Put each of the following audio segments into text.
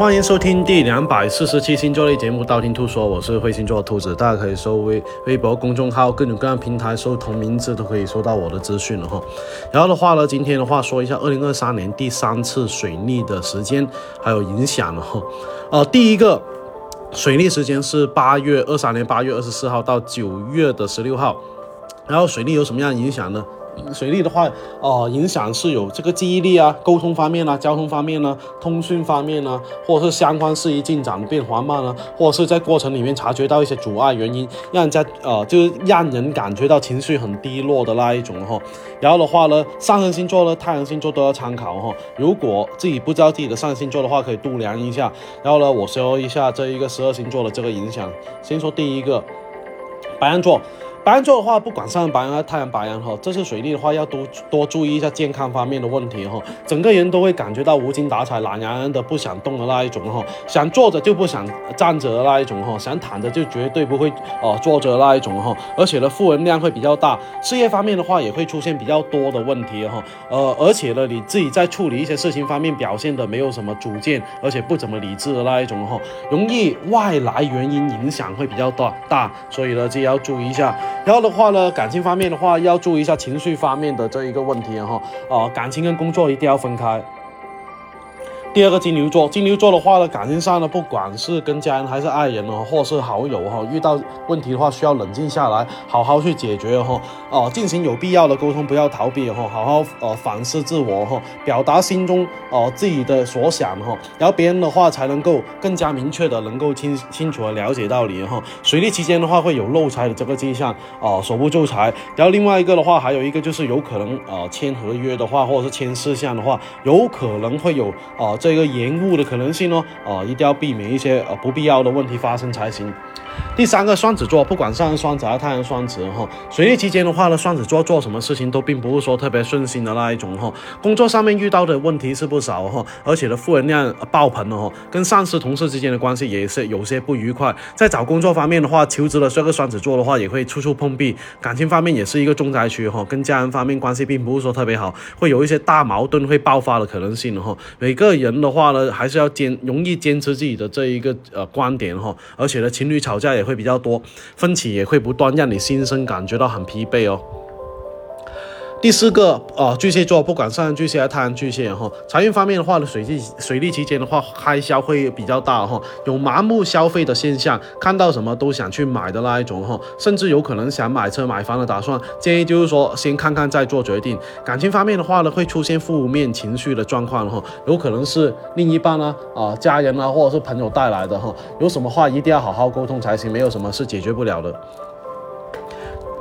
欢迎收听第两百四十七星座类节目《道听途说》，我是会星座兔子，大家可以搜微微博公众号，各种各样平台搜同名字都可以收到我的资讯了哈。然后的话呢，今天的话说一下二零二三年第三次水逆的时间还有影响了哈。呃，第一个水逆时间是八月二三年八月二十四号到九月的十六号，然后水逆有什么样影响呢？水逆的话，哦，影响是有这个记忆力啊、沟通方面啊、交通方面呢、通讯方面呢，或者是相关事宜进展变缓慢呢，或者是在过程里面察觉到一些阻碍原因，让人家呃，就是让人感觉到情绪很低落的那一种哈。然后的话呢，上升星座呢、太阳星座都要参考哈。如果自己不知道自己的上升星座的话，可以度量一下。然后呢，我说一下这一个十二星座的这个影响。先说第一个，白羊座。白羊座的话，不管上白羊还是太阳白羊哈，这次水逆的话要多多注意一下健康方面的问题哈。整个人都会感觉到无精打采、懒洋洋的，不想动的那一种哈，想坐着就不想站着的那一种哈，想躺着就绝对不会哦坐着的那一种哈。而且呢，负能量会比较大，事业方面的话也会出现比较多的问题哈。呃，而且呢，你自己在处理一些事情方面表现的没有什么主见，而且不怎么理智的那一种哈，容易外来原因影响会比较大大，所以呢，自己要注意一下。然后的话呢，感情方面的话要注意一下情绪方面的这一个问题哈，啊，感情跟工作一定要分开。第二个金牛座，金牛座的话呢，感情上呢，不管是跟家人还是爱人哦，或是好友哈，遇到问题的话，需要冷静下来，好好去解决哈，哦，进行有必要的沟通，不要逃避哈，好好呃反思自我哈，表达心中哦自己的所想哈，然后别人的话才能够更加明确的能够清清楚的了解到你哈。水逆期间的话会有漏财的这个迹象哦，守不住财。然后另外一个的话，还有一个就是有可能呃签合约的话，或者是签事项的话，有可能会有啊。这个延误的可能性哦，啊，一定要避免一些呃不必要的问题发生才行。第三个双子座，不管上升双子还是太阳双子哈，水逆期间的话呢，双子座做什么事情都并不是说特别顺心的那一种哈。工作上面遇到的问题是不少哈，而且的负能量爆棚了哈，跟上司同事之间的关系也是有些不愉快。在找工作方面的话，求职的这个双子座的话也会处处碰壁，感情方面也是一个重灾区哈，跟家人方面关系并不是说特别好，会有一些大矛盾会爆发的可能性哈。每个人人的话呢，还是要坚容易坚持自己的这一个呃观点哈，而且呢，情侣吵架也。会比较多，分歧也会不断，让你心生感觉到很疲惫哦。第四个啊，巨蟹座，不管上巨蟹还是太阳巨蟹哈，财运方面的话呢，水逆水逆期间的话，开销会比较大哈，有盲目消费的现象，看到什么都想去买的那一种哈，甚至有可能想买车买房的打算。建议就是说，先看看再做决定。感情方面的话呢，会出现负面情绪的状况哈，有可能是另一半啊、啊家人啊，或者是朋友带来的哈，有什么话一定要好好沟通才行，没有什么是解决不了的。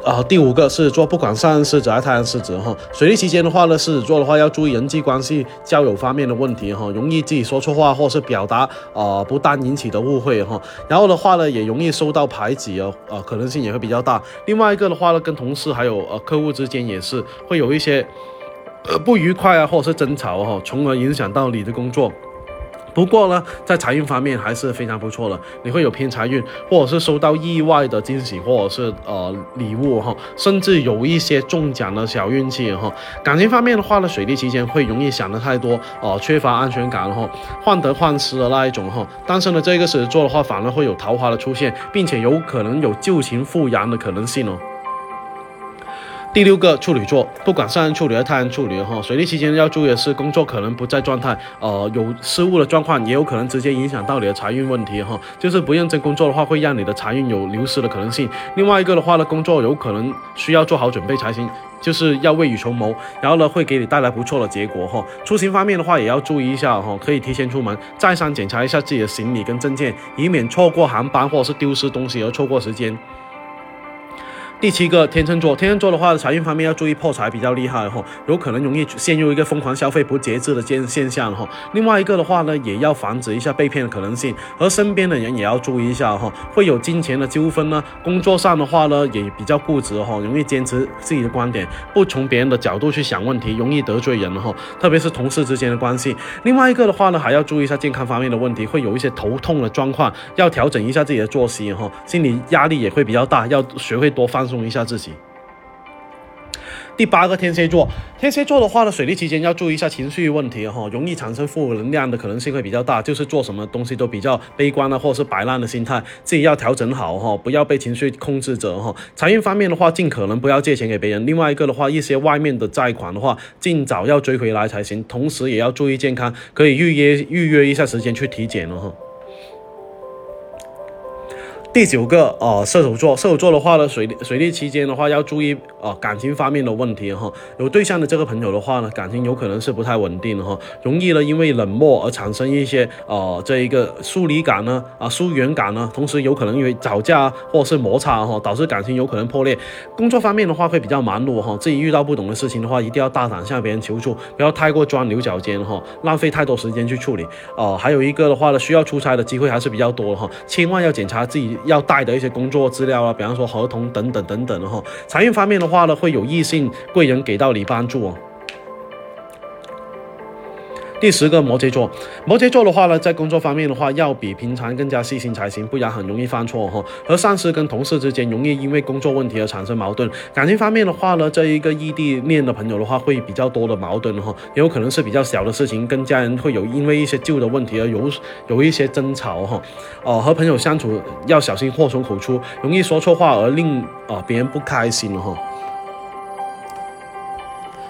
啊，第五个是做不管上升狮子还是太阳狮子哈，水逆期间的话呢，狮子座的话要注意人际关系、交友方面的问题哈，容易自己说错话或是表达啊不当引起的误会哈，然后的话呢，也容易受到排挤哦，啊可能性也会比较大。另外一个的话呢，跟同事还有呃客户之间也是会有一些呃不愉快啊，或者是争吵哈，从而影响到你的工作。不过呢，在财运方面还是非常不错的，你会有偏财运，或者是收到意外的惊喜，或者是呃礼物哈，甚至有一些中奖的小运气哈。感情方面的话呢，水逆期间会容易想的太多，呃，缺乏安全感哈，患得患失的那一种哈。单身的这个狮子座的话，反而会有桃花的出现，并且有可能有旧情复燃的可能性哦。第六个处女座，不管上升处女还是太阳处女哈，水逆期间要注意的是工作可能不在状态，呃，有失误的状况，也有可能直接影响到你的财运问题哈。就是不认真工作的话，会让你的财运有流失的可能性。另外一个的话呢，工作有可能需要做好准备才行，就是要未雨绸缪，然后呢会给你带来不错的结果哈。出行方面的话也要注意一下哈，可以提前出门，再三检查一下自己的行李跟证件，以免错过航班或者是丢失东西而错过时间。第七个天秤座，天秤座的话，财运方面要注意破财比较厉害哈，有可能容易陷入一个疯狂消费、不节制的现现象哈。另外一个的话呢，也要防止一下被骗的可能性，和身边的人也要注意一下哈，会有金钱的纠纷呢。工作上的话呢，也比较固执哈，容易坚持自己的观点，不从别人的角度去想问题，容易得罪人哈。特别是同事之间的关系。另外一个的话呢，还要注意一下健康方面的问题，会有一些头痛的状况，要调整一下自己的作息哈，心理压力也会比较大，要学会多放。松一下自己。第八个天蝎座，天蝎座的话呢，水逆期间要注意一下情绪问题哈，容易产生负能量的可能性会比较大，就是做什么东西都比较悲观啊，或者是摆烂的心态，自己要调整好哈，不要被情绪控制着哈。财运方面的话，尽可能不要借钱给别人。另外一个的话，一些外面的债款的话，尽早要追回来才行，同时也要注意健康，可以预约预约一下时间去体检了哈。第九个呃，射手座，射手座的话呢，水水逆期间的话要注意啊感情方面的问题哈。有对象的这个朋友的话呢，感情有可能是不太稳定的哈，容易呢因为冷漠而产生一些呃这一个疏离感呢啊疏远感呢，同时有可能因为吵架或者是摩擦哈，导致感情有可能破裂。工作方面的话会比较忙碌哈，自己遇到不懂的事情的话，一定要大胆向别人求助，不要太过钻牛角尖哈，浪费太多时间去处理。呃，还有一个的话呢，需要出差的机会还是比较多哈，千万要检查自己。要带的一些工作资料啊，比方说合同等等等等的哈。财运方面的话呢，会有异性贵人给到你帮助哦。第十个摩羯座，摩羯座的话呢，在工作方面的话，要比平常更加细心才行，不然很容易犯错哈。和上司跟同事之间容易因为工作问题而产生矛盾。感情方面的话呢，这一个异地恋的朋友的话，会比较多的矛盾哈，也有可能是比较小的事情，跟家人会有因为一些旧的问题而有有一些争吵哈。哦，和朋友相处要小心祸从口出，容易说错话而令啊别人不开心哈。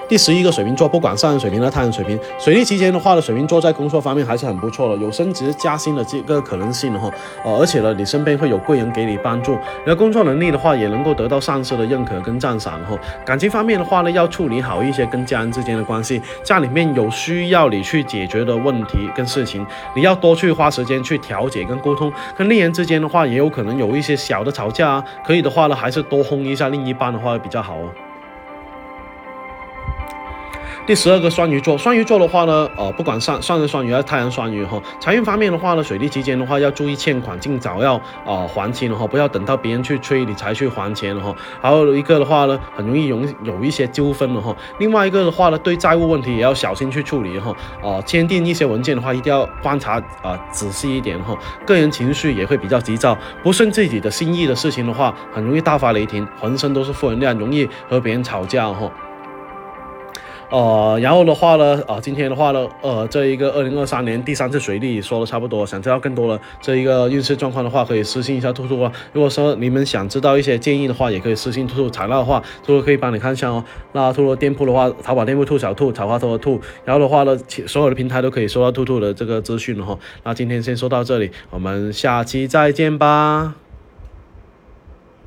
第十一个水瓶座，不管上升水平和太阳水平，水逆期间的话呢，水瓶座在工作方面还是很不错的，有升职加薪的这个可能性的哈。呃，而且呢，你身边会有贵人给你帮助，你的工作能力的话，也能够得到上司的认可跟赞赏哈。感情方面的话呢，要处理好一些跟家人之间的关系，家里面有需要你去解决的问题跟事情，你要多去花时间去调解跟沟通。跟恋人之间的话，也有可能有一些小的吵架啊，可以的话呢，还是多哄一下另一半的话比较好哦。第十二个双鱼座，双鱼座的话呢，呃，不管上上升双鱼还是太阳双鱼哈，财运方面的话呢，水逆期间的话要注意欠款，尽早要呃还清哈，不要等到别人去催你才去还钱哈。还有一个的话呢，很容易容有一些纠纷了哈。另外一个的话呢，对债务问题也要小心去处理哈。啊，签订一些文件的话，一定要观察啊仔细一点哈。个人情绪也会比较急躁，不顺自己的心意的事情的话，很容易大发雷霆，浑身都是负能量，容易和别人吵架哈。呃，然后的话呢，啊，今天的话呢，呃，这一个二零二三年第三次水利说的差不多，想知道更多的这一个运势状况的话，可以私信一下兔兔啊。如果说你们想知道一些建议的话，也可以私信兔兔材料的话，兔兔可以帮你看一下哦。那兔兔店铺的话，淘宝店铺兔小兔，草花兔的兔，然后的话呢，所有的平台都可以收到兔兔的这个资讯了哈。那今天先说到这里，我们下期再见吧。